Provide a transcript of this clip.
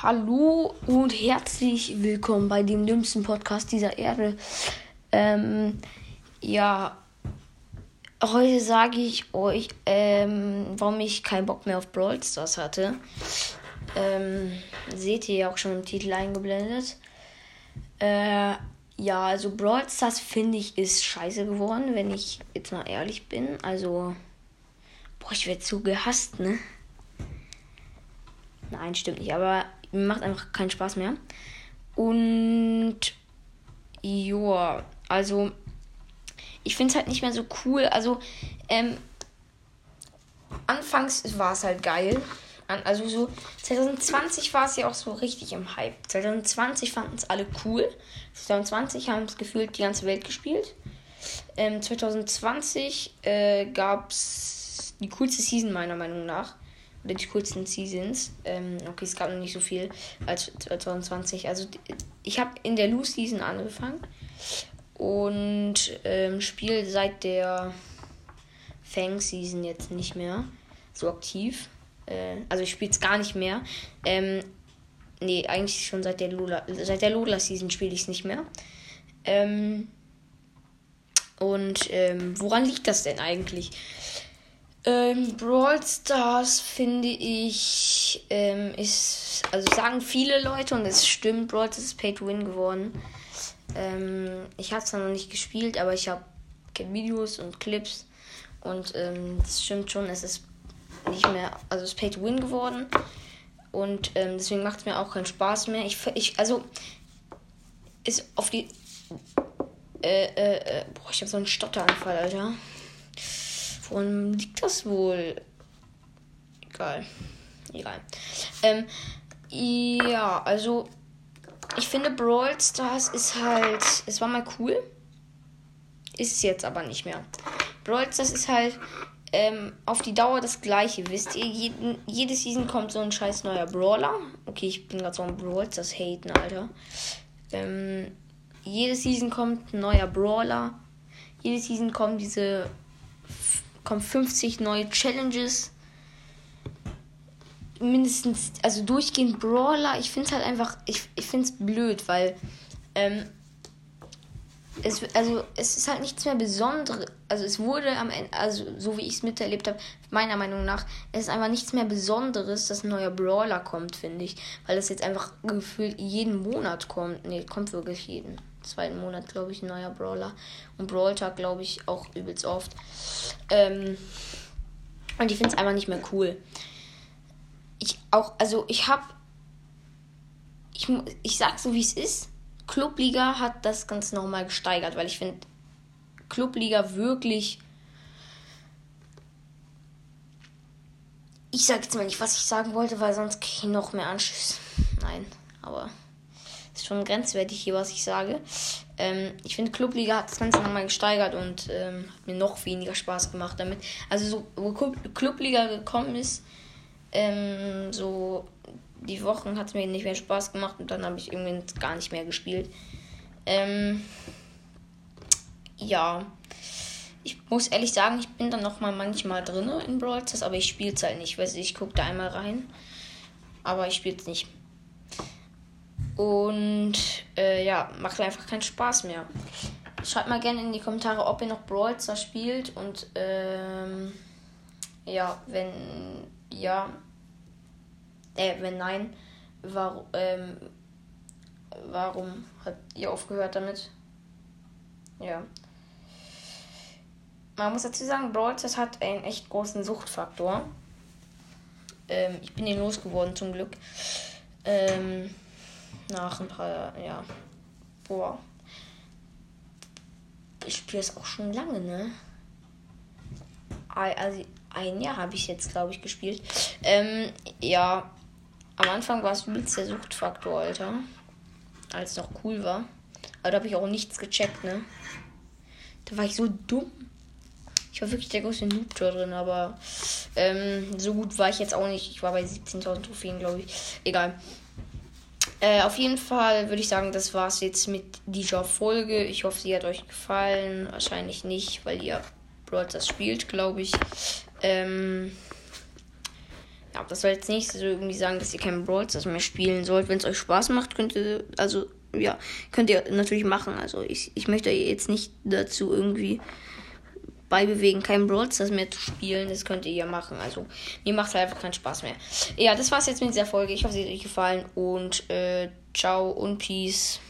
Hallo und herzlich willkommen bei dem dümmsten Podcast dieser Erde. Ähm, ja, heute sage ich euch, ähm, warum ich keinen Bock mehr auf Brawl Stars hatte. Ähm, seht ihr ja auch schon im Titel eingeblendet. Äh, ja, also Brawl Stars finde ich ist scheiße geworden, wenn ich jetzt mal ehrlich bin. Also, boah, ich werde so gehasst, ne? Nein, stimmt nicht, aber macht einfach keinen Spaß mehr. Und ja, also ich finde es halt nicht mehr so cool. Also ähm, anfangs war es halt geil. Also so 2020 war es ja auch so richtig im Hype. 2020 fanden es alle cool. 2020 haben es gefühlt die ganze Welt gespielt. Ähm, 2020 äh, gab es die coolste Season meiner Meinung nach oder die coolsten Seasons. Ähm, okay, es gab noch nicht so viel als 2020. Also ich habe in der Loose Season angefangen und ähm, spiele seit der Fang Season jetzt nicht mehr so aktiv. Äh, also ich spiele es gar nicht mehr. Ähm, nee, eigentlich schon seit der Lola, seit der Lola Season spiele ich es nicht mehr. Ähm, und ähm, woran liegt das denn eigentlich? Ähm, Brawl Stars finde ich, ähm, ist, also sagen viele Leute und es stimmt, Brawl Stars ist Pay to Win geworden. Ähm, ich habe es noch nicht gespielt, aber ich habe Videos und Clips und ähm, das stimmt schon, es ist nicht mehr, also es ist Pay to Win geworden und ähm, deswegen macht es mir auch keinen Spaß mehr. Ich, ich also ist auf die, äh, äh, äh boah, ich habe so einen Stotteranfall, Alter. Woran liegt das wohl? Egal. Egal. Ähm, ja, also ich finde Brawl Stars ist halt, es war mal cool, ist jetzt aber nicht mehr. Brawl Stars ist halt ähm, auf die Dauer das gleiche, wisst ihr? Jeden, jede Season kommt so ein scheiß neuer Brawler. Okay, ich bin gerade so ein Brawl Stars haten, Alter. Ähm, jede Season kommt ein neuer Brawler. Jede Season kommen diese kommen 50 neue Challenges. Mindestens, also durchgehend Brawler. Ich finde es halt einfach, ich, ich finde es blöd, weil ähm, es, also es ist halt nichts mehr Besonderes. Also es wurde am Ende, also so wie ich es miterlebt habe, meiner Meinung nach, es ist einfach nichts mehr Besonderes, dass ein neuer Brawler kommt, finde ich. Weil das jetzt einfach gefühlt jeden Monat kommt. Nee, kommt wirklich jeden zweiten Monat, glaube ich, ein neuer Brawler. Und Brawl Tag, glaube ich, auch übelst oft. Ähm, und ich finde es einfach nicht mehr cool. Ich auch, also ich habe, ich, ich sag so wie es ist, Clubliga hat das Ganze nochmal gesteigert, weil ich finde Clubliga wirklich. Ich sag jetzt mal nicht, was ich sagen wollte, weil sonst kriege ich noch mehr Anschüsse. Nein, aber ist schon grenzwertig hier, was ich sage. Ähm, ich finde, Clubliga hat das Ganze nochmal gesteigert und ähm, hat mir noch weniger Spaß gemacht damit. Also, so, wo Clubliga gekommen ist, ähm, so die Wochen hat es mir nicht mehr Spaß gemacht und dann habe ich irgendwie gar nicht mehr gespielt. Ähm, ja. Ich muss ehrlich sagen, ich bin dann noch mal manchmal drin in Brawl Stars, aber ich spiele es halt nicht. Weiß ich gucke da einmal rein, aber ich spiele es nicht. Und äh, ja, macht einfach keinen Spaß mehr. Schreibt mal gerne in die Kommentare, ob ihr noch Brawl Stars spielt. Und ähm, ja, wenn ja, äh, wenn nein, warum, ähm, warum habt ihr aufgehört damit? Ja. Man muss dazu sagen, Brawl Stars hat einen echt großen Suchtfaktor. Ähm, ich bin ihn losgeworden zum Glück. Ähm, nach ein paar, ja. Boah. Ich spiele es auch schon lange, ne? Also ein Jahr habe ich jetzt, glaube ich, gespielt. Ähm, ja. Am Anfang war es übelst der Suchtfaktor, Alter. Als noch cool war. Aber da habe ich auch nichts gecheckt, ne? Da war ich so dumm. Ich war wirklich der größte Noob da drin, aber ähm, so gut war ich jetzt auch nicht. Ich war bei 17.000 Trophäen, glaube ich. Egal. Äh, auf jeden Fall würde ich sagen, das war es jetzt mit dieser Folge. Ich hoffe, sie hat euch gefallen. Wahrscheinlich nicht, weil ihr Brawl das spielt, glaube ich. Ähm, Ja, das soll jetzt nicht so irgendwie sagen, dass ihr kein Brawl Stars mehr spielen sollt. Wenn es euch Spaß macht, könnt ihr, also, ja, könnt ihr natürlich machen. Also, ich, ich möchte jetzt nicht dazu irgendwie beibewegen, kein Brawl mehr zu spielen. Das könnt ihr ja machen. Also, mir macht es halt einfach keinen Spaß mehr. Ja, das war's jetzt mit dieser Folge. Ich hoffe, sie hat euch gefallen und äh, ciao und peace.